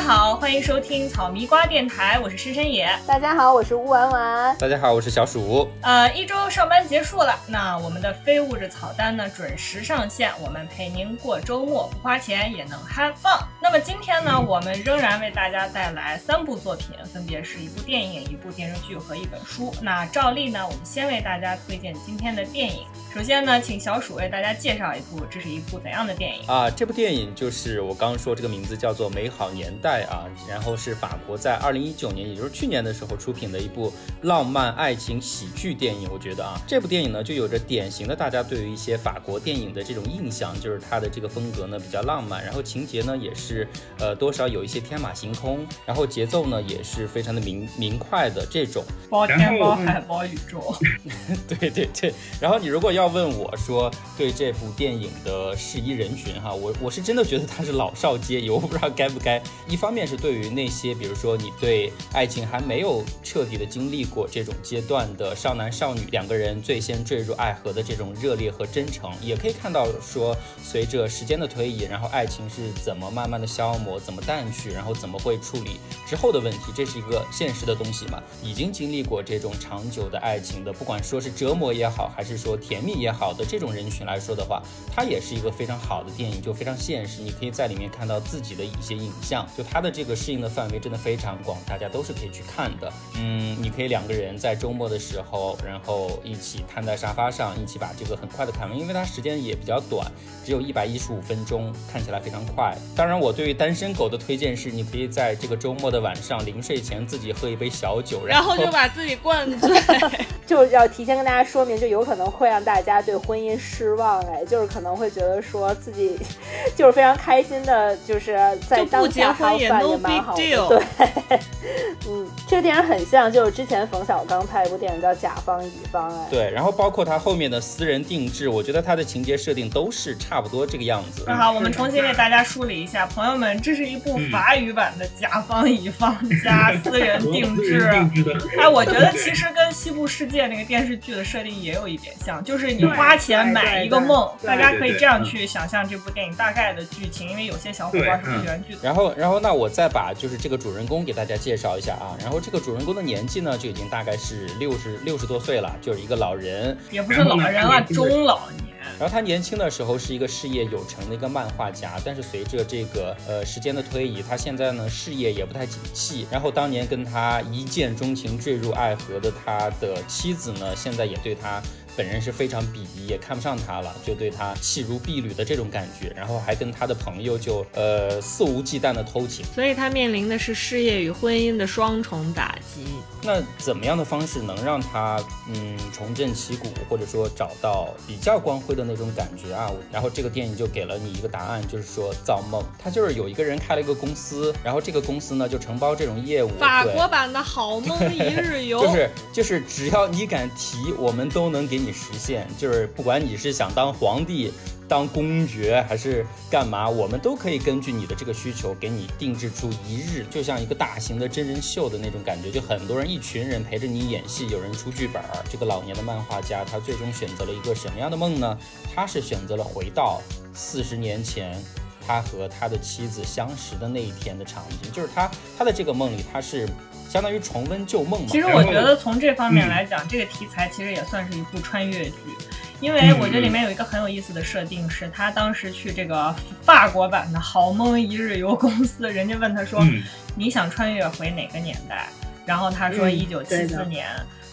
家好，欢迎收听草迷瓜电台，我是深深野。大家好，我是乌丸丸。大家好，我是小鼠。呃，一周上班结束了，那我们的非物质草单呢准时上线，我们陪您过周末，不花钱也能 have fun。那么今天呢，我们仍然为大家带来三部作品，分别是一部电影、一部电视剧和一本书。那照例呢，我们先为大家推荐今天的电影。首先呢，请小鼠为大家介绍一部，这是一部怎样的电影啊？这部电影就是我刚刚说这个名字叫做《美好年代》啊，然后是法国在二零一九年，也就是去年的时候出品的一部浪漫爱情喜剧电影。我觉得啊，这部电影呢就有着典型的大家对于一些法国电影的这种印象，就是它的这个风格呢比较浪漫，然后情节呢也是呃多少有一些天马行空，然后节奏呢也是非常的明明快的这种包天包海包宇宙。对对对，然后你如果要。要问我说对这部电影的适宜人群哈，我我是真的觉得它是老少皆宜，我不知道该不该。一方面是对于那些比如说你对爱情还没有彻底的经历过这种阶段的少男少女，两个人最先坠入爱河的这种热烈和真诚，也可以看到说随着时间的推移，然后爱情是怎么慢慢的消磨，怎么淡去，然后怎么会处理之后的问题，这是一个现实的东西嘛。已经经历过这种长久的爱情的，不管说是折磨也好，还是说甜蜜。也好的这种人群来说的话，它也是一个非常好的电影，就非常现实。你可以在里面看到自己的一些影像，就它的这个适应的范围真的非常广，大家都是可以去看的。嗯，你可以两个人在周末的时候，然后一起瘫在沙发上，一起把这个很快的看完，因为它时间也比较短，只有一百一十五分钟，看起来非常快。当然，我对于单身狗的推荐是，你可以在这个周末的晚上临睡前自己喝一杯小酒，然后就把自己灌醉。就要提前跟大家说明，就有可能会让大家对婚姻失望哎，就是可能会觉得说自己就是非常开心的，就是在当家好饭也蛮好的。对，嗯，这个电影很像，就是之前冯小刚拍一部电影叫《甲方乙方》哎。对，然后包括他后面的私人定制，我觉得他的情节设定都是差不多这个样子。那好，我们重新给大家梳理一下，朋友们，这是一部法语版的《甲方乙方》加私人定制。哎，我觉得其实跟西部世界。那个电视剧的设定也有一点像，就是你花钱买一个梦，大家可以这样去想象这部电影大概的剧情，因为有些小伙伴是不喜欢剧。然后，然后那我再把就是这个主人公给大家介绍一下啊。然后这个主人公的年纪呢，就已经大概是六十六十多岁了，就是一个老人，也不是老人了，中老年。然后他年轻的时候是一个事业有成的一个漫画家，但是随着这个呃时间的推移，他现在呢事业也不太景气。然后当年跟他一见钟情、坠入爱河的他的妻子呢，现在也对他。本人是非常鄙夷，也看不上他了，就对他弃如敝履的这种感觉，然后还跟他的朋友就呃肆无忌惮的偷情，所以他面临的是事业与婚姻的双重打击。那怎么样的方式能让他嗯重振旗鼓，或者说找到比较光辉的那种感觉啊？然后这个电影就给了你一个答案，就是说造梦。他就是有一个人开了一个公司，然后这个公司呢就承包这种业务。法国版的好梦一日游，就是就是只要你敢提，我们都能给你。实现就是不管你是想当皇帝、当公爵还是干嘛，我们都可以根据你的这个需求给你定制出一日，就像一个大型的真人秀的那种感觉，就很多人一群人陪着你演戏，有人出剧本。这个老年的漫画家他最终选择了一个什么样的梦呢？他是选择了回到四十年前他和他的妻子相识的那一天的场景，就是他他的这个梦里他是。相当于重温旧梦嘛。其实我觉得从这方面来讲，这个题材其实也算是一部穿越剧，因为我觉得里面有一个很有意思的设定，是他当时去这个法国版的好梦一日游公司，人家问他说：“你想穿越回哪个年代？”然后他说：“一九七四年。”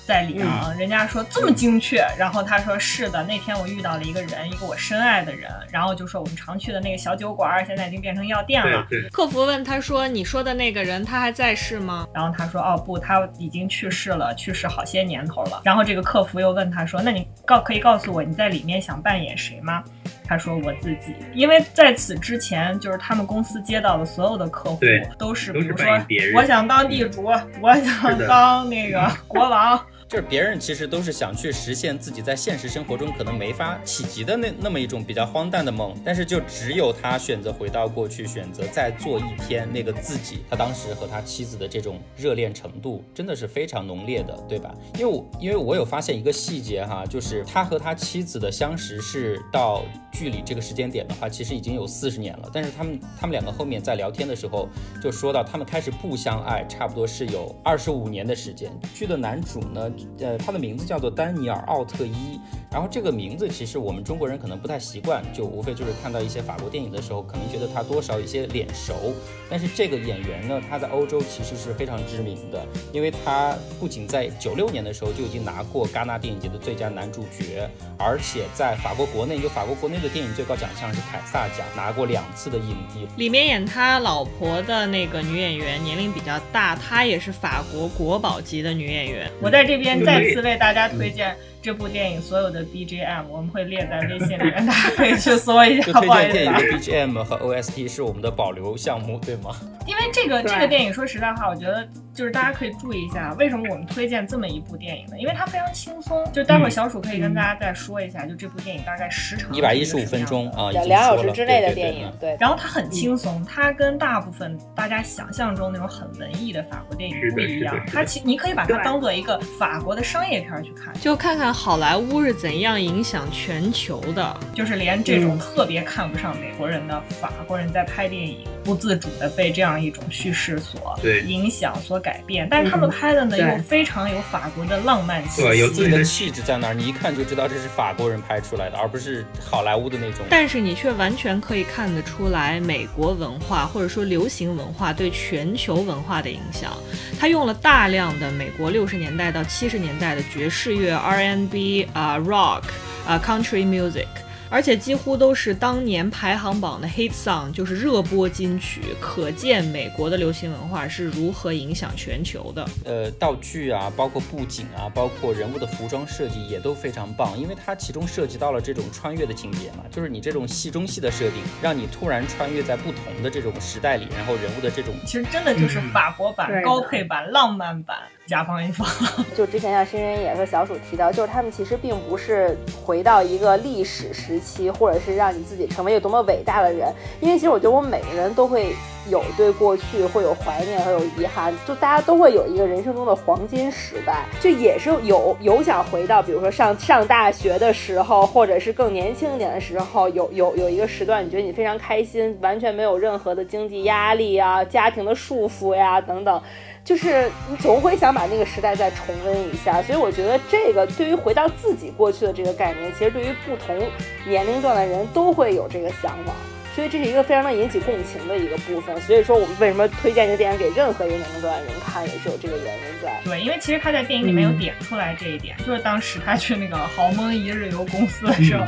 在里昂，人家说这么精确，然后他说是的，那天我遇到了一个人，一个我深爱的人，然后就说我们常去的那个小酒馆现在已经变成药店了。客服问他说：“你说的那个人他还在世吗？”然后他说：“哦不，他已经去世了，去世好些年头了。”然后这个客服又问他说：“那你告可以告诉我你在里面想扮演谁吗？”他说：“我自己，因为在此之前，就是他们公司接到的所有的客户都是，比如说我想当地主，我想当那个 国王。”就是别人其实都是想去实现自己在现实生活中可能没法企及的那那么一种比较荒诞的梦，但是就只有他选择回到过去，选择再做一天那个自己。他当时和他妻子的这种热恋程度真的是非常浓烈的，对吧？因为我因为我有发现一个细节哈，就是他和他妻子的相识是到距离这个时间点的话，其实已经有四十年了，但是他们他们两个后面在聊天的时候就说到他们开始不相爱，差不多是有二十五年的时间。剧的男主呢，呃，他的名字叫做丹尼尔·奥特伊。然后这个名字其实我们中国人可能不太习惯，就无非就是看到一些法国电影的时候，可能觉得他多少有些脸熟。但是这个演员呢，他在欧洲其实是非常知名的，因为他不仅在九六年的时候就已经拿过戛纳电影节的最佳男主角，而且在法国国内，就法国国内的电影最高奖项是凯撒奖，拿过两次的影帝。里面演他老婆的那个女演员年龄比较大，她也是法国国宝级的女演员。我在这边再次为大家推荐。这部电影所有的 BGM 我们会列在微信里 面，大家可以去搜一下。推荐电影的 BGM 和 OST 是我们的保留项目，对吗？因为这个这个电影，说实在话，我觉得。就是大家可以注意一下，为什么我们推荐这么一部电影呢？因为它非常轻松。就待会儿小鼠可以跟大家再说一下，就这部电影大概时长一百一十五分钟啊，两小时之内的电影。对。然后它很轻松，它跟大部分大家想象中那种很文艺的法国电影不一样。它其你可以把它当做一个法国的商业片去看，就看看好莱坞是怎样影响全球的。就是连这种特别看不上美国人的法国人在拍电影，不自主的被这样一种叙事所影响、所改变。但是他们。拍的呢又非常有法国的浪漫气息，有自己的气质在那儿，你一看就知道这是法国人拍出来的，而不是好莱坞的那种。但是你却完全可以看得出来，美国文化或者说流行文化对全球文化的影响。他用了大量的美国六十年代到七十年代的爵士乐、R&B 啊、Rock 啊、Country Music。而且几乎都是当年排行榜的 hit song，就是热播金曲，可见美国的流行文化是如何影响全球的。呃，道具啊，包括布景啊，包括人物的服装设计也都非常棒，因为它其中涉及到了这种穿越的情节嘛，就是你这种戏中戏的设定，让你突然穿越在不同的这种时代里，然后人物的这种，其实真的就是法国版、高配版、浪漫版。甲方乙方，就之前像深深也和小鼠提到，就是他们其实并不是回到一个历史时期，或者是让你自己成为一个多么伟大的人。因为其实我觉得我们每个人都会有对过去会有怀念和有遗憾，就大家都会有一个人生中的黄金时代，就也是有有想回到，比如说上 上大学的时候，或者是更年轻一点的时候，有有有一个时段，你觉得你非常开心，完全没有任何的经济压力啊、家庭的束缚呀等等。就是你总会想把那个时代再重温一下，所以我觉得这个对于回到自己过去的这个概念，其实对于不同年龄段的人都会有这个向往，所以这是一个非常能引起共情的一个部分。所以说，我们为什么推荐这个电影给任何一个年龄段的人看，也是有这个原因在。对，因为其实他在电影里面有点出来这一点，就是当时他去那个豪蒙一日游公司的时候，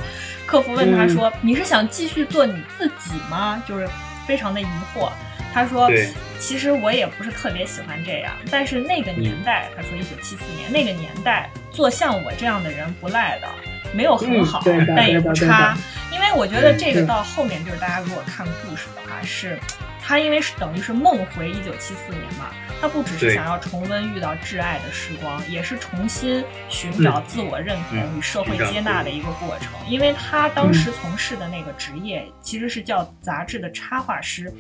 客服问他说：“你是想继续做你自己吗？”就是非常的疑惑。他说：“其实我也不是特别喜欢这样，但是那个年代，他说一九七四年那个年代，做像我这样的人不赖的，没有很好，但也不差。因为我觉得这个到后面就是大家如果看故事的话，是他因为是等于是梦回一九七四年嘛，他不只是想要重温遇到挚爱的时光，也是重新寻找自我认同与社会接纳的一个过程。因为他当时从事的那个职业其实是叫杂志的插画师。”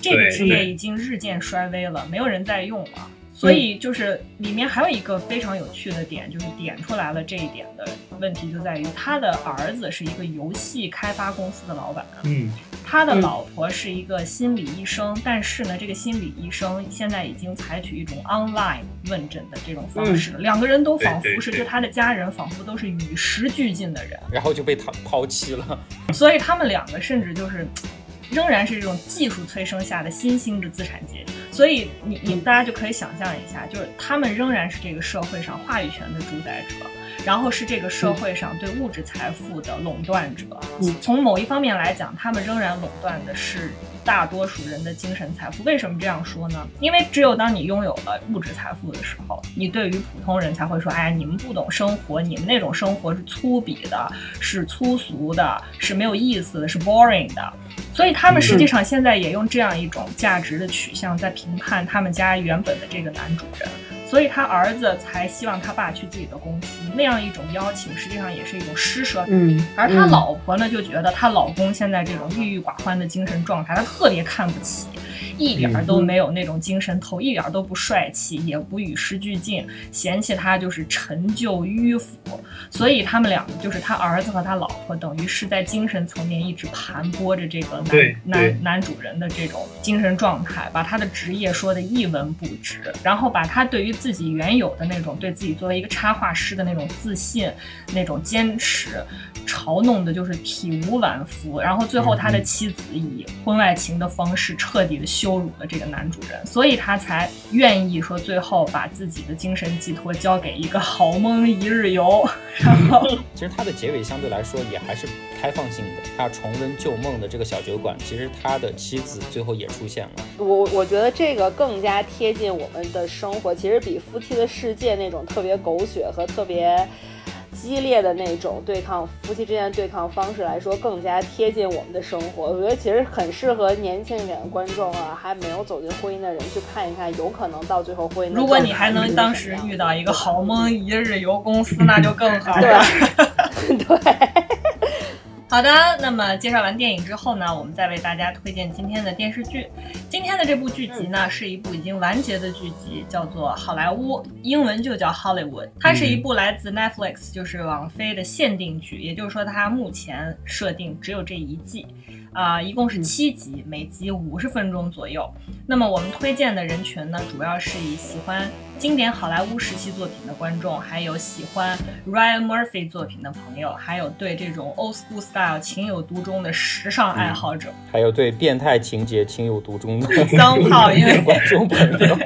这个职业已经日渐衰微了，没有人在用了。所以就是里面还有一个非常有趣的点，就是点出来了这一点的问题，就在于他的儿子是一个游戏开发公司的老板，嗯，他的老婆是一个心理医生，但是呢，这个心理医生现在已经采取一种 online 问诊的这种方式，两个人都仿佛是就他的家人仿佛都是与时俱进的人，然后就被他抛弃了，所以他们两个甚至就是。仍然是这种技术催生下的新兴的资产阶级，所以你你大家就可以想象一下，就是他们仍然是这个社会上话语权的主宰者，然后是这个社会上对物质财富的垄断者。从某一方面来讲，他们仍然垄断的是。大多数人的精神财富，为什么这样说呢？因为只有当你拥有了物质财富的时候，你对于普通人才会说：“哎，你们不懂生活，你们那种生活是粗鄙的，是粗俗的，是没有意思的，是 boring 的。”所以他们实际上现在也用这样一种价值的取向在评判他们家原本的这个男主人。所以他儿子才希望他爸去自己的公司。那样一种邀请，实际上也是一种施舍。嗯，而他老婆呢，就觉得她老公现在这种郁郁寡欢的精神状态，她特别看不起。一点儿都没有那种精神头，一点儿都不帅气，也不与时俱进，嫌弃他就是陈旧迂腐，所以他们两个就是他儿子和他老婆，等于是在精神层面一直盘剥着这个男男男主人的这种精神状态，把他的职业说的一文不值，然后把他对于自己原有的那种对自己作为一个插画师的那种自信、那种坚持，嘲弄的就是体无完肤，然后最后他的妻子以婚外情的方式彻底的羞。羞辱了这个男主人，所以他才愿意说最后把自己的精神寄托交给一个好梦一日游。然后，其实他的结尾相对来说也还是开放性的，他重温旧梦的这个小酒馆，其实他的妻子最后也出现了。我我觉得这个更加贴近我们的生活，其实比夫妻的世界那种特别狗血和特别。激烈的那种对抗，夫妻之间的对抗方式来说，更加贴近我们的生活。我觉得其实很适合年轻一点的观众啊，还没有走进婚姻的人去看一看，有可能到最后婚姻。如果你还能当时遇到一个好梦一日游公司，那就更好了。对。好的，那么介绍完电影之后呢，我们再为大家推荐今天的电视剧。今天的这部剧集呢，是一部已经完结的剧集，叫做《好莱坞》，英文就叫 Hollywood。它是一部来自 Netflix，就是网飞的限定剧，也就是说它目前设定只有这一季。啊，一共是七集，每集五十分钟左右。那么我们推荐的人群呢，主要是以喜欢经典好莱坞时期作品的观众，还有喜欢 Ryan Murphy 作品的朋友，还有对这种 old school style 情有独钟的时尚爱好者，还有对变态情节情有独钟的 三炮因为观众朋友。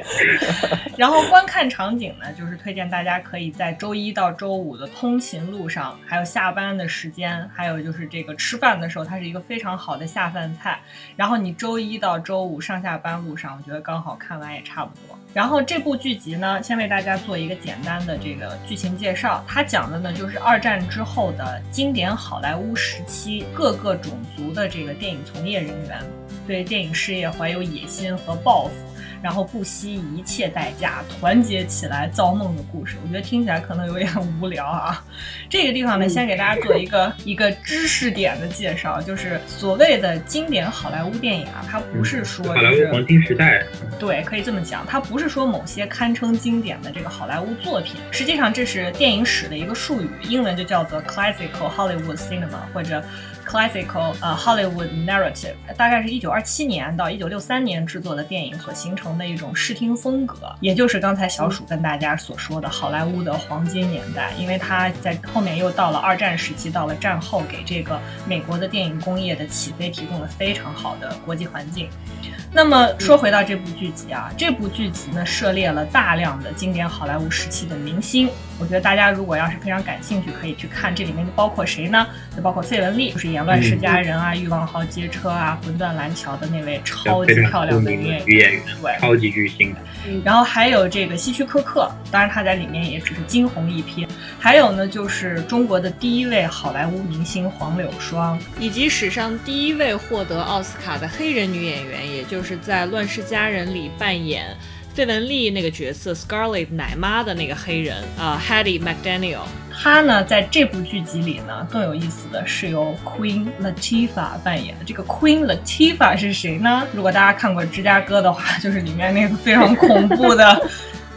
然后观看场景呢，就是推荐大家可以在周一到周五的通勤路上，还有下班的时间，还有就是这个吃饭的时候，它是一个非常好好的下饭菜。然后你周一到周五上下班路上，我觉得刚好看完也差不多。然后这部剧集呢，先为大家做一个简单的这个剧情介绍。它讲的呢，就是二战之后的经典好莱坞时期各个种族的这个电影从业人员，对电影事业怀有野心和抱负。然后不惜一切代价团结起来造梦的故事，我觉得听起来可能有点无聊啊。这个地方呢，先给大家做一个一个知识点的介绍，就是所谓的经典好莱坞电影啊，它不是说好莱坞黄金时代，对，可以这么讲，它不是说某些堪称经典的这个好莱坞作品，实际上这是电影史的一个术语，英文就叫做 classical Hollywood cinema 或者。Classical 呃 Hollywood narrative 大概是一九二七年到一九六三年制作的电影所形成的一种视听风格，也就是刚才小鼠跟大家所说的好莱坞的黄金年代，因为它在后面又到了二战时期，到了战后，给这个美国的电影工业的起飞提供了非常好的国际环境。那么说回到这部剧集啊，这部剧集呢涉猎了大量的经典好莱坞时期的明星。我觉得大家如果要是非常感兴趣，可以去看这里面包括谁呢？就包括费雯丽，就是演《乱世佳人》啊、《欲望号街车》啊、《魂断蓝桥》的那位超级漂亮的女演员，对，超级巨星。然后还有这个希区柯克，当然他在里面也只是惊鸿一瞥。还有呢，就是中国的第一位好莱坞明星黄柳霜，以及史上第一位获得奥斯卡的黑人女演员，也就是在《乱世佳人》里扮演。费雯丽那个角色 Scarlett 奶妈的那个黑人啊，Hattie McDaniel，她呢在这部剧集里呢更有意思的是由 Queen Latifah 扮演的。这个 Queen Latifah 是谁呢？如果大家看过芝加哥的话，就是里面那个非常恐怖的。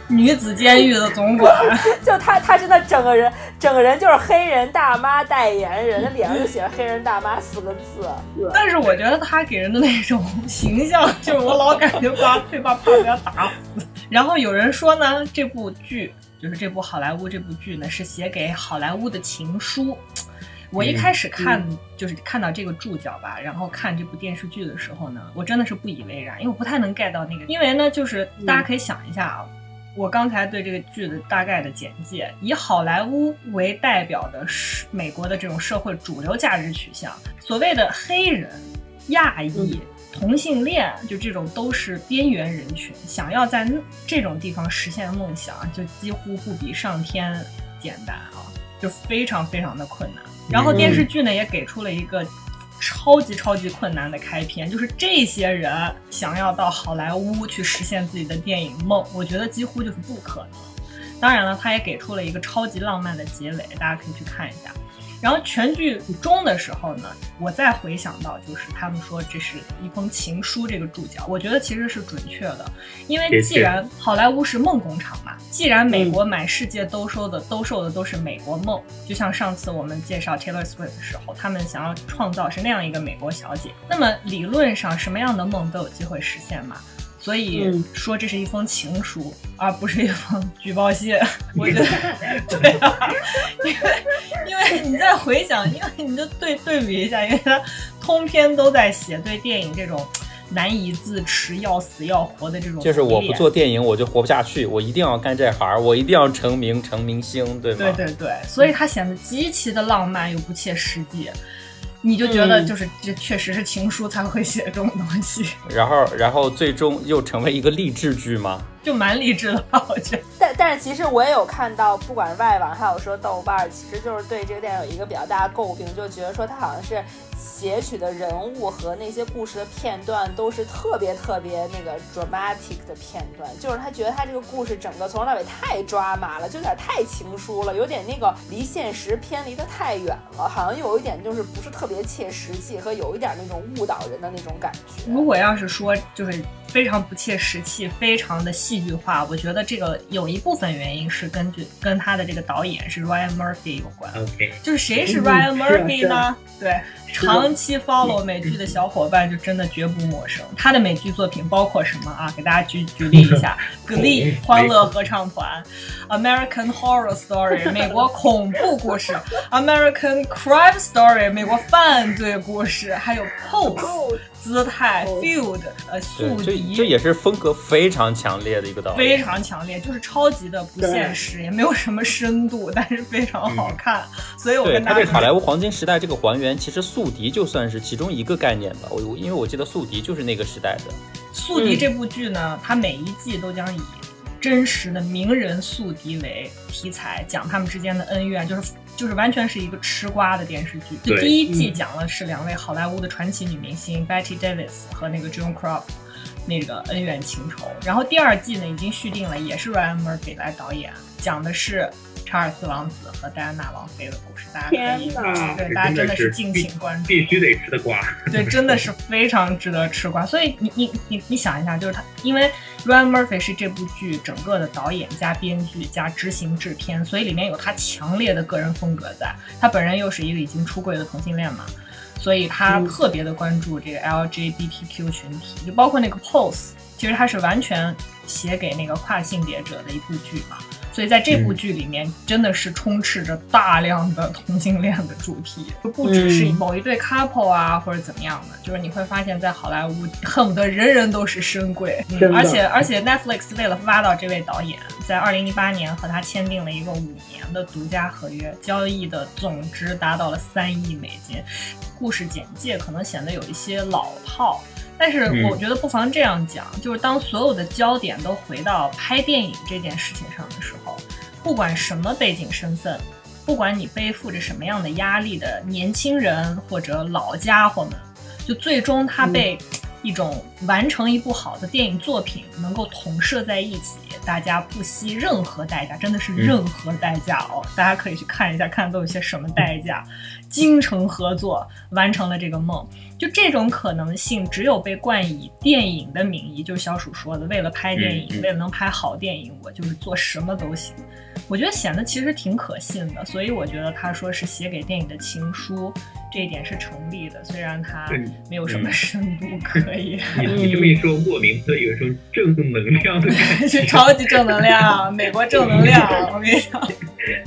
女子监狱的总管，就她，她真的整个人，整个人就是黑人大妈代言人，那脸上就写着“黑人大妈”四个字。但是我觉得他给人的那种形象，就是我老感觉把会把怕被他打死。然后有人说呢，这部剧就是这部好莱坞这部剧呢，是写给好莱坞的情书。我一开始看就是看到这个注脚吧，然后看这部电视剧的时候呢，我真的是不以为然，因为我不太能 get 到那个，因为呢，就是大家可以想一下啊。我刚才对这个剧的大概的简介，以好莱坞为代表的是美国的这种社会主流价值取向，所谓的黑人、亚裔、同性恋，就这种都是边缘人群，想要在这种地方实现梦想，就几乎不比上天简单啊，就非常非常的困难。然后电视剧呢也给出了一个超级超级困难的开篇，就是这些人想要到好莱坞去实现自己的电影梦，我觉得几乎就是不可能。当然了，他也给出了一个超级浪漫的结尾，大家可以去看一下。然后全剧终的时候呢，我再回想到，就是他们说这是一封情书，这个注脚，我觉得其实是准确的，因为既然好莱坞是梦工厂嘛，既然美国满世界兜售的兜售的都是美国梦，就像上次我们介绍 Taylor Swift 的时候，他们想要创造是那样一个美国小姐，那么理论上什么样的梦都有机会实现嘛。所以说这是一封情书，而不是一封举报信。我觉得对啊，因为因为你再回想，因为你就对对比一下，因为他通篇都在写对电影这种难以自持、要死要活的这种。就是我不做电影我就活不下去，我一定要干这行，我一定要成名成明星，对吗？对对对，所以他显得极其的浪漫又不切实际。你就觉得就是这确实是情书才会写这种东西，然后然后最终又成为一个励志剧吗？就蛮励志的吧，我觉得。但但是其实我也有看到，不管是外网还有说豆瓣，其实就是对这个电影有一个比较大的诟病，就觉得说它好像是。写取的人物和那些故事的片段都是特别特别那个 dramatic 的片段，就是他觉得他这个故事整个从头到尾太抓马了，就有点太情书了，有点那个离现实偏离的太远了，好像有一点就是不是特别切实际和有一点那种误导人的那种感觉。如果要是说就是非常不切实际，非常的戏剧化，我觉得这个有一部分原因是根据跟他的这个导演是 Ryan Murphy 有关。OK，就是谁是 Ryan Murphy 呢？对。长期 follow 美剧的小伙伴就真的绝不陌生。他的美剧作品包括什么啊？给大家举举例一下：《Glee》欢乐合唱团，《American Horror Story》美国恐怖故事，《American Crime Story》美国犯罪故事，还有《Pose》。姿态，field，呃，宿敌，这也是风格非常强烈的一个导演，非常强烈，就是超级的不现实，也没有什么深度，但是非常好看。所以我跟他对好莱坞黄金时代这个还原，其实宿敌就算是其中一个概念吧。我因为我记得宿敌就是那个时代的。宿敌这部剧呢，它每一季都将以真实的名人宿敌为题材，讲他们之间的恩怨，就是。就是完全是一个吃瓜的电视剧。就第一季讲的是两位好莱坞的传奇女明星 Betty Davis 和那个 Joan Crawford 那个恩怨情仇。然后第二季呢已经续订了，也是 Ryan Murphy 来导演，讲的是。查尔斯王子和戴安娜王妃的故事，大家可以对大家真的是敬请关注，必须得吃的瓜，对，真的是非常值得吃瓜。所以你你你你想一下，就是他，因为 Ryan Murphy 是这部剧整个的导演加编剧加执行制片，所以里面有他强烈的个人风格在。他本人又是一个已经出柜的同性恋嘛，所以他特别的关注这个 LGBTQ 群体，就包括那个 Pose，其实他是完全写给那个跨性别者的一部剧嘛。所以在这部剧里面，真的是充斥着大量的同性恋的主题，就不只是某一对 couple 啊，或者怎么样的，就是你会发现在好莱坞，恨不得人人都是深贵。而且而且 Netflix 为了挖到这位导演，在二零一八年和他签订了一个五年的独家合约，交易的总值达到了三亿美金。故事简介可能显得有一些老套。但是我觉得不妨这样讲，就是当所有的焦点都回到拍电影这件事情上的时候，不管什么背景身份，不管你背负着什么样的压力的年轻人或者老家伙们，就最终他被一种完成一部好的电影作品能够统摄在一起，大家不惜任何代价，真的是任何代价哦！大家可以去看一下，看都有些什么代价，精诚合作完成了这个梦。就这种可能性，只有被冠以电影的名义，就是小鼠说的，为了拍电影，为了能拍好电影，我就是做什么都行。我觉得显得其实挺可信的，所以我觉得他说是写给电影的情书，这一点是成立的。虽然他没有什么深度可以。你这么一说，莫名的有一种正能量的感觉，是超级正能量，美国正能量。我跟你讲，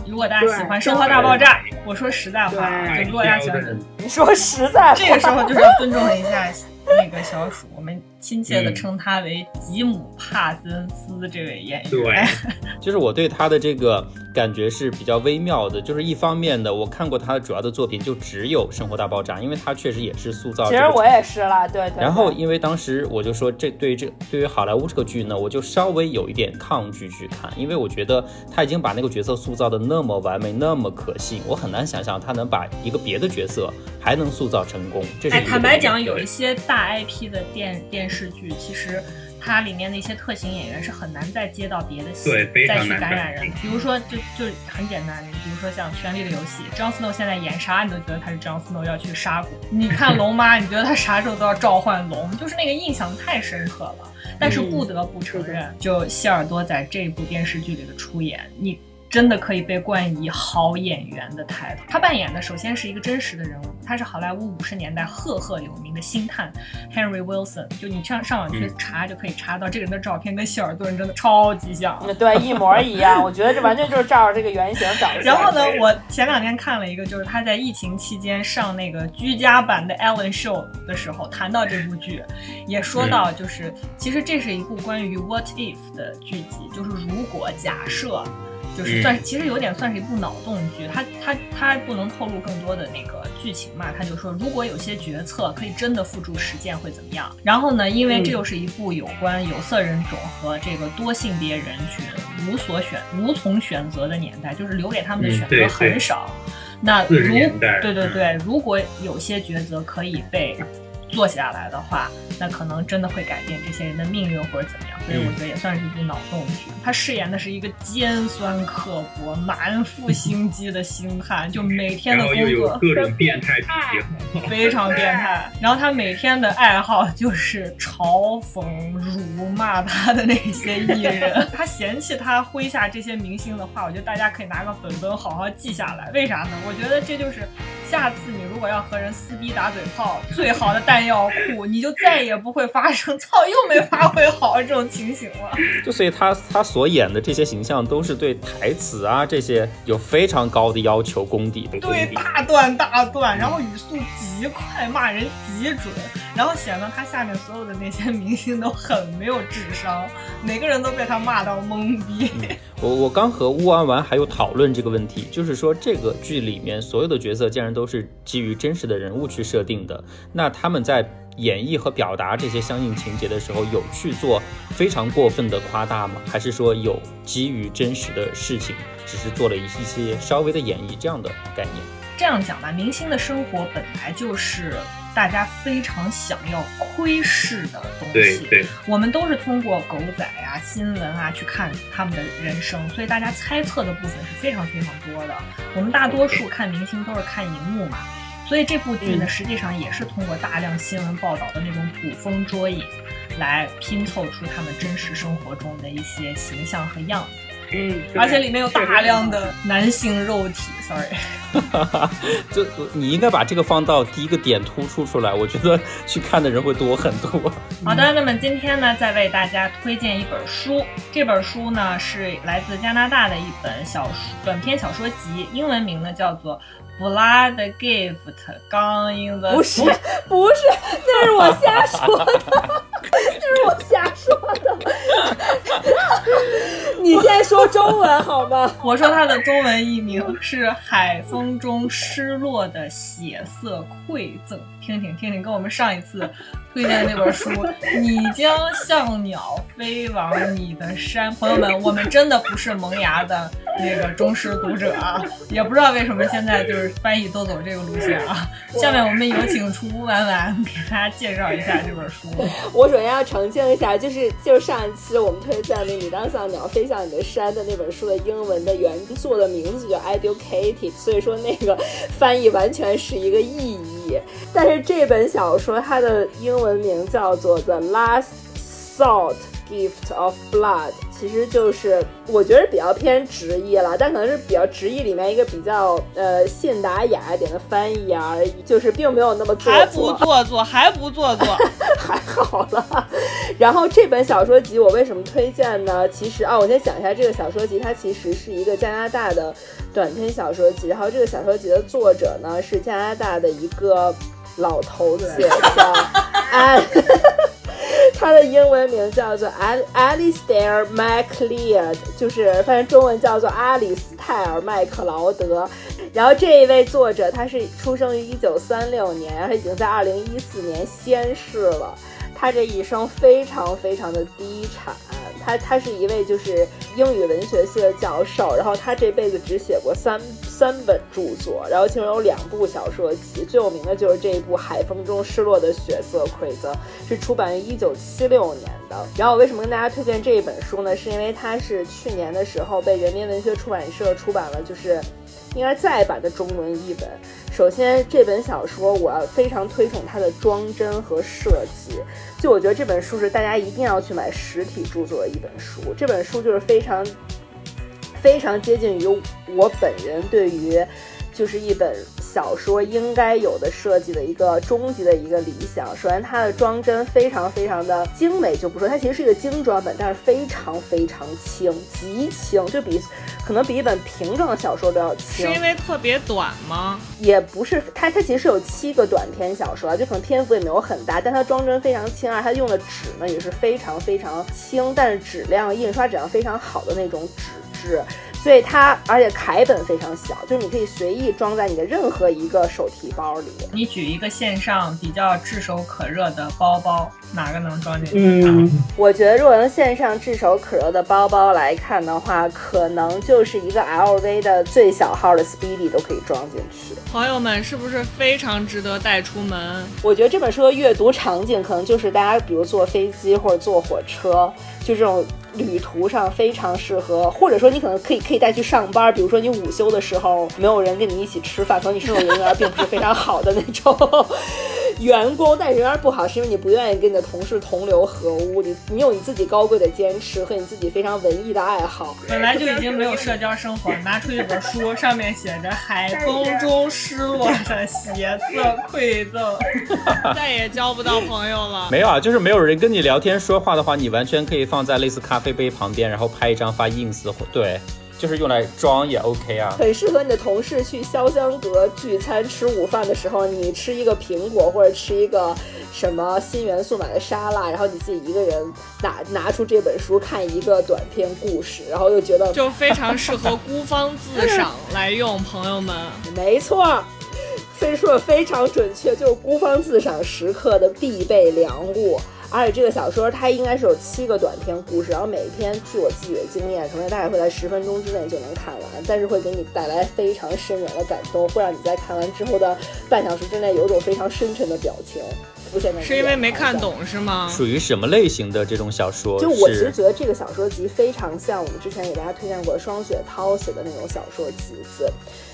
如果大家喜欢《生活大爆炸》，我说实在话，就如果大家喜欢，你说实在，这个时候就是要尊重一下那个小鼠，我们。亲切的称他为吉姆·帕森斯这位演员。对，就是我对他的这个感觉是比较微妙的。就是一方面的，我看过他的主要的作品就只有《生活大爆炸》，因为他确实也是塑造。其实我也是啦，对对。然后因为当时我就说，这对于这对于好莱坞这个剧呢，我就稍微有一点抗拒去看，因为我觉得他已经把那个角色塑造的那么完美，那么可信，我很难想象他能把一个别的角色还能塑造成功。这是坦白讲，有一些大 IP 的电电视剧，其实。它里面的一些特型演员是很难再接到别的戏再去感染人，比如说就就很简单，比如说像《权力的游戏》，，Jon Snow 现在演啥你都觉得他是 Jon Snow 要去杀鬼，你看《龙妈》，你觉得他啥时候都要召唤龙，就是那个印象太深刻了。但是不得不承认，就希尔多在这部电视剧里的出演，你。真的可以被冠以好演员的抬头。他扮演的首先是一个真实的人物，他是好莱坞五十年代赫赫有名的星探 Henry Wilson。就你上上网去查，就可以查到这个人的照片跟希尔顿真的超级像，对，一模一样。我觉得这完全就是照着这个原型找的。然后呢，我前两天看了一个，就是他在疫情期间上那个居家版的 Ellen Show 的时候谈到这部剧，也说到就是其实这是一部关于 What If 的剧集，就是如果假设。就是算，其实有点算是一部脑洞剧。他他他不能透露更多的那个剧情嘛？他就说，如果有些决策可以真的付诸实践，会怎么样？然后呢，因为这又是一部有关有色人种和这个多性别人群无所选、无从选择的年代，就是留给他们的选择很少。那如对对对，如果有些抉择可以被做下来的话。那可能真的会改变这些人的命运或者怎么样，所以我觉得也算是一部脑洞剧。他饰演的是一个尖酸刻薄、满腹心机的星汉，就每天的工作各种变态 非常变态。然后他每天的爱好就是嘲讽、辱骂他的那些艺人。他嫌弃他麾下这些明星的话，我觉得大家可以拿个本本好好记下来。为啥呢？我觉得这就是下次你如果要和人撕逼打嘴炮，最好的弹药库，你就再也。也不会发生，操，又没发挥好这种情形了。就所以他他所演的这些形象都是对台词啊这些有非常高的要求功底的，对大段大段，然后语速极快，骂人极准，然后显得他下面所有的那些明星都很没有智商，每个人都被他骂到懵逼。我我刚和乌安完还有讨论这个问题，就是说这个剧里面所有的角色竟然都是基于真实的人物去设定的，那他们在。演绎和表达这些相应情节的时候，有去做非常过分的夸大吗？还是说有基于真实的事情，只是做了一一些稍微的演绎这样的概念？这样讲吧，明星的生活本来就是大家非常想要窥视的东西。对对，我们都是通过狗仔啊、新闻啊去看他们的人生，所以大家猜测的部分是非常非常多的。我们大多数看明星都是看荧幕嘛。所以这部剧呢，实际上也是通过大量新闻报道的那种捕风捉影，来拼凑出他们真实生活中的一些形象和样子。嗯，而且里面有大量的男性肉体。Sorry，就你应该把这个放到第一个点突出出来，我觉得去看的人会多很多。好的，那么今天呢，再为大家推荐一本书。这本书呢是来自加拿大的一本小说短篇小说集，英文名呢叫做。Blood gift gone in the 不是不是，那是我瞎说的，这 是我瞎说的。你先说中文好吗？我说它的中文译名是《海风中失落的血色馈赠》，听听听听，跟我们上一次。推荐那本书，你将像鸟飞往你的山。朋友们，我们真的不是萌芽的那个忠实读者啊，也不知道为什么现在就是翻译都走这个路线啊。下面我们有请出婉婉给大家介绍一下这本书。我 首先要澄清一下，就是就上一期我们推荐的《你当像鸟飞向你的山》的那本书的英文的原作的名字叫 Educated，所以说那个翻译完全是一个意义。但是这本小说它的英文名叫做《The Last Salt Gift of Blood》，其实就是我觉得比较偏直译了，但可能是比较直译里面一个比较呃信达雅一点的翻译而已，就是并没有那么做作，还不做作，还不做作，还好了。然后这本小说集我为什么推荐呢？其实啊，我先讲一下这个小说集，它其实是一个加拿大的。短篇小说集，然后这个小说集的作者呢是加拿大的一个老头子，叫安，他的英文名叫做 Al Alistair MacLeod，就是翻译中文叫做阿里斯泰尔·麦克劳德。然后这一位作者他是出生于一九三六年，然后已经在二零一四年仙逝了。他这一生非常非常的低产。他他是一位就是英语文学系的教授，然后他这辈子只写过三三本著作，然后其中有两部小说集，最有名的就是这一部《海风中失落的血色馈赠》，是出版于一九七六年的。然后我为什么跟大家推荐这一本书呢？是因为它是去年的时候被人民文学出版社出版了，就是应该再版的中文译本。首先，这本小说我非常推崇它的装帧和设计。就我觉得这本书是大家一定要去买实体著作的一本书。这本书就是非常非常接近于我本人对于，就是一本。小说应该有的设计的一个终极的一个理想。首先，它的装帧非常非常的精美，就不说它其实是一个精装本，但是非常非常轻，极轻，就比可能比一本平装的小说都要轻。是因为特别短吗？也不是，它它其实是有七个短篇小说，就可能篇幅也没有很大，但它装帧非常轻，而它用的纸呢也是非常非常轻，但是质量印刷质量非常好的那种纸质。所以它，而且凯本非常小，就是你可以随意装在你的任何一个手提包里。你举一个线上比较炙手可热的包包，哪个能装进去？嗯，我觉得如果用线上炙手可热的包包来看的话，可能就是一个 LV 的最小号的 Speedy 都可以装进去。朋友们，是不是非常值得带出门？我觉得这本书的阅读场景可能就是大家比如坐飞机或者坐火车，就这种。旅途上非常适合，或者说你可能可以可以带去上班，比如说你午休的时候没有人跟你一起吃饭，可能你生活人缘并不是非常好的那种 员工，但人缘不好是因为你不愿意跟你的同事同流合污，你你有你自己高贵的坚持和你自己非常文艺的爱好，本来就已经没有社交生活，拿出一本书，上面写着海风中失落的鞋子馈赠，再也交不到朋友了。没有啊，就是没有人跟你聊天说话的话，你完全可以放在类似咖。啡杯旁边，然后拍一张发 ins，对，就是用来装也 OK 啊，很适合你的同事去潇湘阁聚餐吃午饭的时候，你吃一个苹果或者吃一个什么新元素买的沙拉，然后你自己一个人拿拿出这本书看一个短篇故事，然后又觉得就非常适合孤芳自赏来用，朋友们，没错，非说的非常准确，就是孤芳自赏时刻的必备良物。而且这个小说它应该是有七个短篇故事，然后每一篇据我自己的经验，可能大概会在十分钟之内就能看完，但是会给你带来非常深远的感动，会让你在看完之后的半小时之内有一种非常深沉的表情浮现在。是因为没看懂是吗？属于什么类型的这种小说？就我其实觉得这个小说集非常像我们之前给大家推荐过双雪涛写的那种小说集子。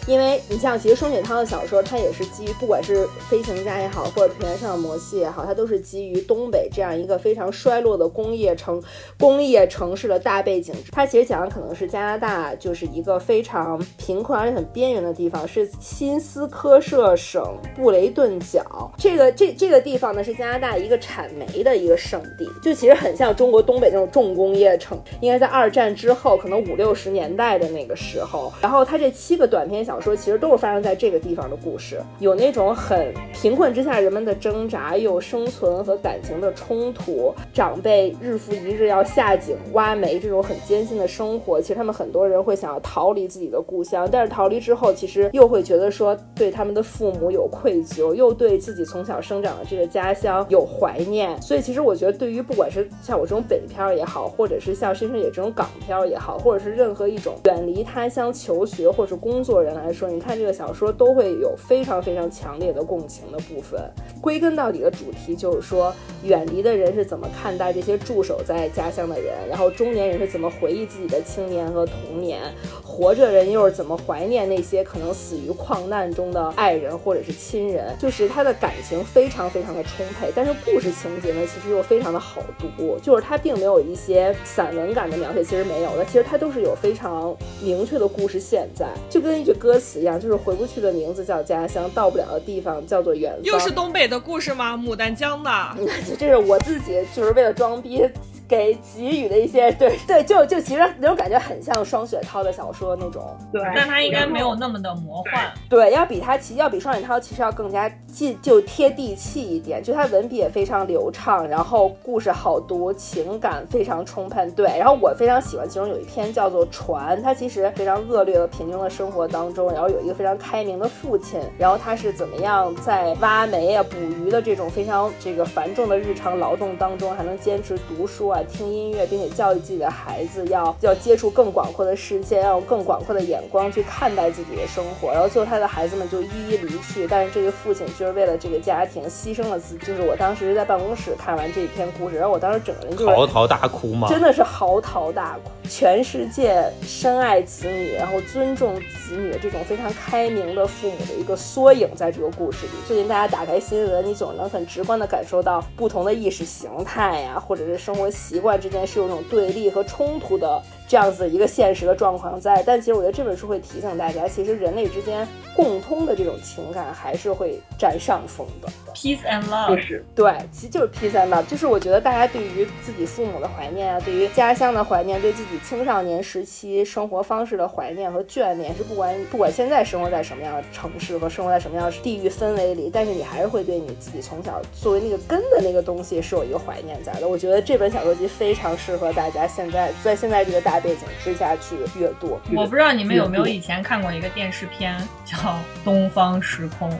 因为你像，其实双雪涛的小说，它也是基于，不管是飞行家也好，或者平原上的摩西也好，它都是基于东北这样一个非常衰落的工业城、工业城市的大背景。它其实讲的可能是加拿大，就是一个非常贫困而且很边缘的地方，是新斯科舍省布雷顿角。这个这这个地方呢，是加拿大一个产煤的一个圣地，就其实很像中国东北那种重工业城。应该在二战之后，可能五六十年代的那个时候。然后它这七个短篇小。小说其实都是发生在这个地方的故事，有那种很贫困之下人们的挣扎，有生存和感情的冲突，长辈日复一日要下井挖煤这种很艰辛的生活。其实他们很多人会想要逃离自己的故乡，但是逃离之后，其实又会觉得说对他们的父母有愧疚，又对自己从小生长的这个家乡有怀念。所以其实我觉得，对于不管是像我这种北漂也好，或者是像深深野这种港漂也好，或者是任何一种远离他乡求学或是工作人来。来说，你看这个小说都会有非常非常强烈的共情的部分。归根到底的主题就是说，远离的人是怎么看待这些驻守在家乡的人，然后中年人是怎么回忆自己的青年和童年，活着人又是怎么怀念那些可能死于矿难中的爱人或者是亲人。就是他的感情非常非常的充沛，但是故事情节呢，其实又非常的好读。就是他并没有一些散文感的描写，其实没有的，其实他都是有非常明确的故事线在，就跟一句歌。词一样，就是回不去的名字叫家乡，到不了的地方叫做远方。又是东北的故事吗？牡丹江的，这是我自己就是为了装逼给给予的一些，对对，就就其实那种感觉很像双雪涛的小说那种，对，但他应该没有那么的魔幻，对，要比他其要比双雪涛其实要更加近就贴地气一点，就他文笔也非常流畅，然后故事好读，情感非常充沛，对，然后我非常喜欢其中有一篇叫做《船》，它其实非常恶劣的平庸的生活当中，然后有一个非常开明的父亲，然后他是怎么样在挖煤啊、捕鱼的这种非常这个繁重的日常劳动当中，还能坚持读书啊、听音乐，并且教育自己的孩子要要接触更广阔的世界，要用更广阔的眼光去看待自己的生活。然后最后他的孩子们就一一离去，但是这个父亲就是为了这个家庭牺牲了自己。就是我当时在办公室看完这一篇故事，然后我当时整个人就是嚎啕大哭嘛，真的是嚎啕大哭。全世界深爱子女，然后尊重子女的这种非常开明的父母的一个缩影，在这个故事里。最近大家打开新闻，你总能很直观的感受到不同的意识形态呀，或者是生活习习惯之间是有种对立和冲突的。这样子一个现实的状况在，但其实我觉得这本书会提醒大家，其实人类之间共通的这种情感还是会占上风的。Peace and love，是对，其实就是 peace and love，就是我觉得大家对于自己父母的怀念啊，对于家乡的怀念，对自己青少年时期生活方式的怀念和眷恋，是不管不管现在生活在什么样的城市和生活在什么样的地域氛围里，但是你还是会对你自己从小作为那个根的那个东西是有一个怀念在的。我觉得这本小说集非常适合大家现在在现在这个大。背景之下去阅读。我不知道你们有没有以前看过一个电视片叫《东方时空》。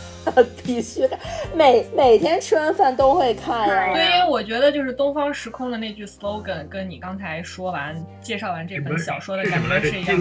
必须的，每每天吃完饭都会看呀。对，因为我觉得就是东方时空的那句 slogan，跟你刚才说完介绍完这本小说的感觉是一样，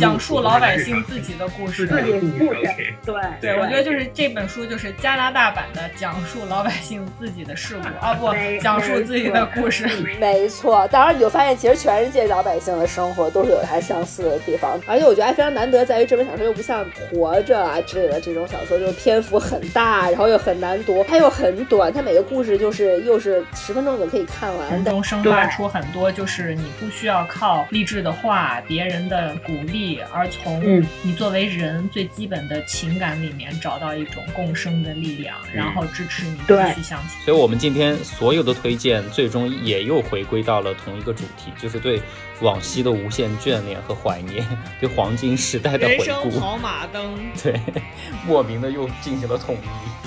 讲述老百姓自己的故事。自己故事。对对，我觉得就是这本书就是加拿大版的讲述老百姓自己的事故啊，不，讲述自己的故事。没错，当然你就发现其实全世界老百姓的生活都是有它相似的地方，而且我觉得还非常难得在于这本小说又不像活着啊之类的这种小说，就是篇幅。很大，然后又很难读，它又很短，它每个故事就是又是十分钟就可以看完，从中生发出很多就是你不需要靠励志的话、别人的鼓励，而从你作为人最基本的情感里面找到一种共生的力量，然后支持你继续向前。所以，我们今天所有的推荐，最终也又回归到了同一个主题，就是对。往昔的无限眷恋和怀念，对黄金时代的回顾。跑马灯。对，莫名的又进行了统一。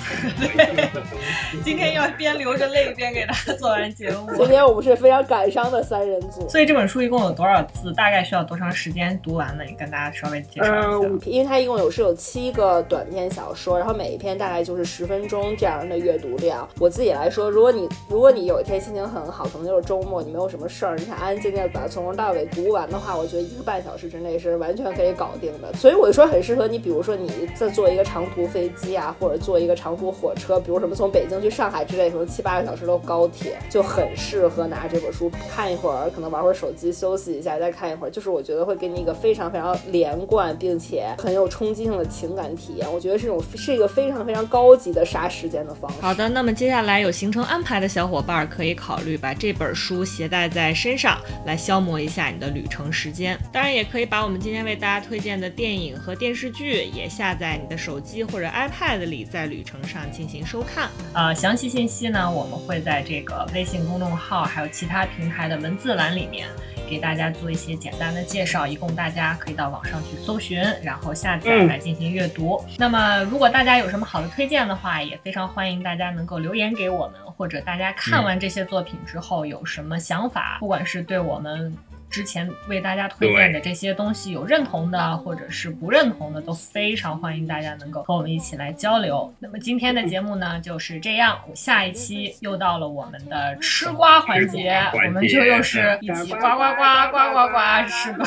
今天要边流着泪边给大家做完节目。今天我们是非常感伤的三人组。所以这本书一共有多少字？大概需要多长时间读完呢？你跟大家稍微介绍一下。嗯，因为它一共有是有七个短篇小说，然后每一篇大概就是十分钟这样的阅读量。我自己来说，如果你如果你有一天心情很好，可能就是周末，你没有什么事儿，你想安安静静的把它从头到。到尾读完的话，我觉得一个半小时之内是完全可以搞定的。所以我就说很适合你，比如说你在坐一个长途飞机啊，或者坐一个长途火车，比如什么从北京去上海之类，可能七八个小时的高铁，就很适合拿这本书看一会儿，可能玩会儿手机休息一下，再看一会儿。就是我觉得会给你一个非常非常连贯并且很有冲击性的情感体验。我觉得是种是一个非常非常高级的杀时间的方式。好的，那么接下来有行程安排的小伙伴可以考虑把这本书携带在身上，来消磨一。下你的旅程时间，当然也可以把我们今天为大家推荐的电影和电视剧也下载你的手机或者 iPad 里，在旅程上进行收看。呃，详细信息呢，我们会在这个微信公众号还有其他平台的文字栏里面给大家做一些简单的介绍，以供大家可以到网上去搜寻，然后下载来进行阅读。那么，如果大家有什么好的推荐的话，也非常欢迎大家能够留言给我们，或者大家看完这些作品之后有什么想法，不管是对我们。之前为大家推荐的这些东西有认同的，或者是不认同的，都非常欢迎大家能够和我们一起来交流。那么今天的节目呢就是这样，下一期又到了我们的吃瓜环节，我们就又是一起呱呱呱呱呱呱吃瓜。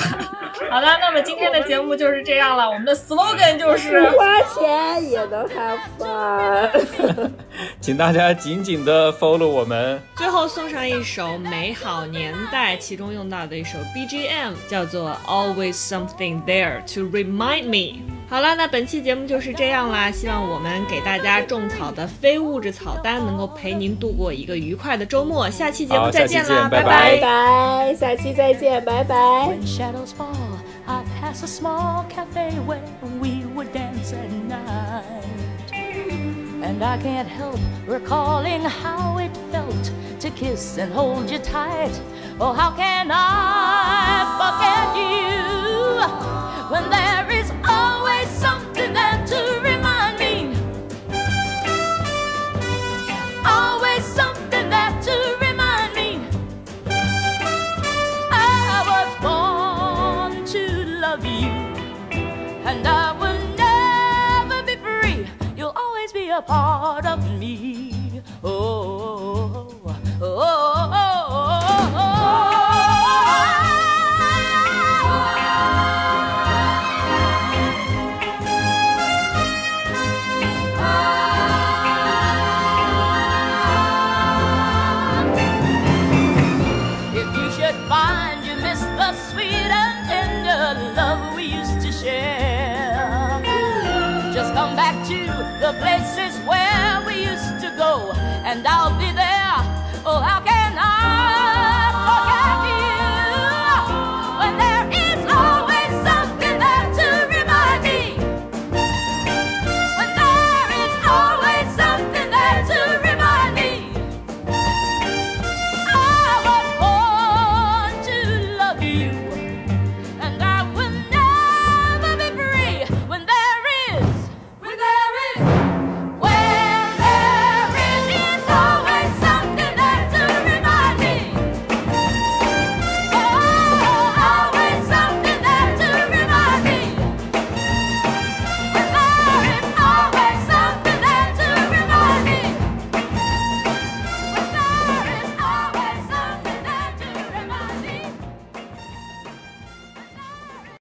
好的，那么今天的节目就是这样了，我们的 slogan 就是不花钱也能 have fun，请大家紧紧的 follow 我们。最后送上一首《美好年代》，其中用到的一首。首 BGM，叫做 Always Something There to Remind Me。好了，那本期节目就是这样啦。希望我们给大家种草的非物质草单，能够陪您度过一个愉快的周末。下期节目再见啦，拜拜，下期再见，拜拜。I pass a small cafe where we would dance at night. And I can't help recalling how it felt to kiss and hold you tight. Oh, how can I forget you when there is the places where we used to go, and I'll be there. Oh, how can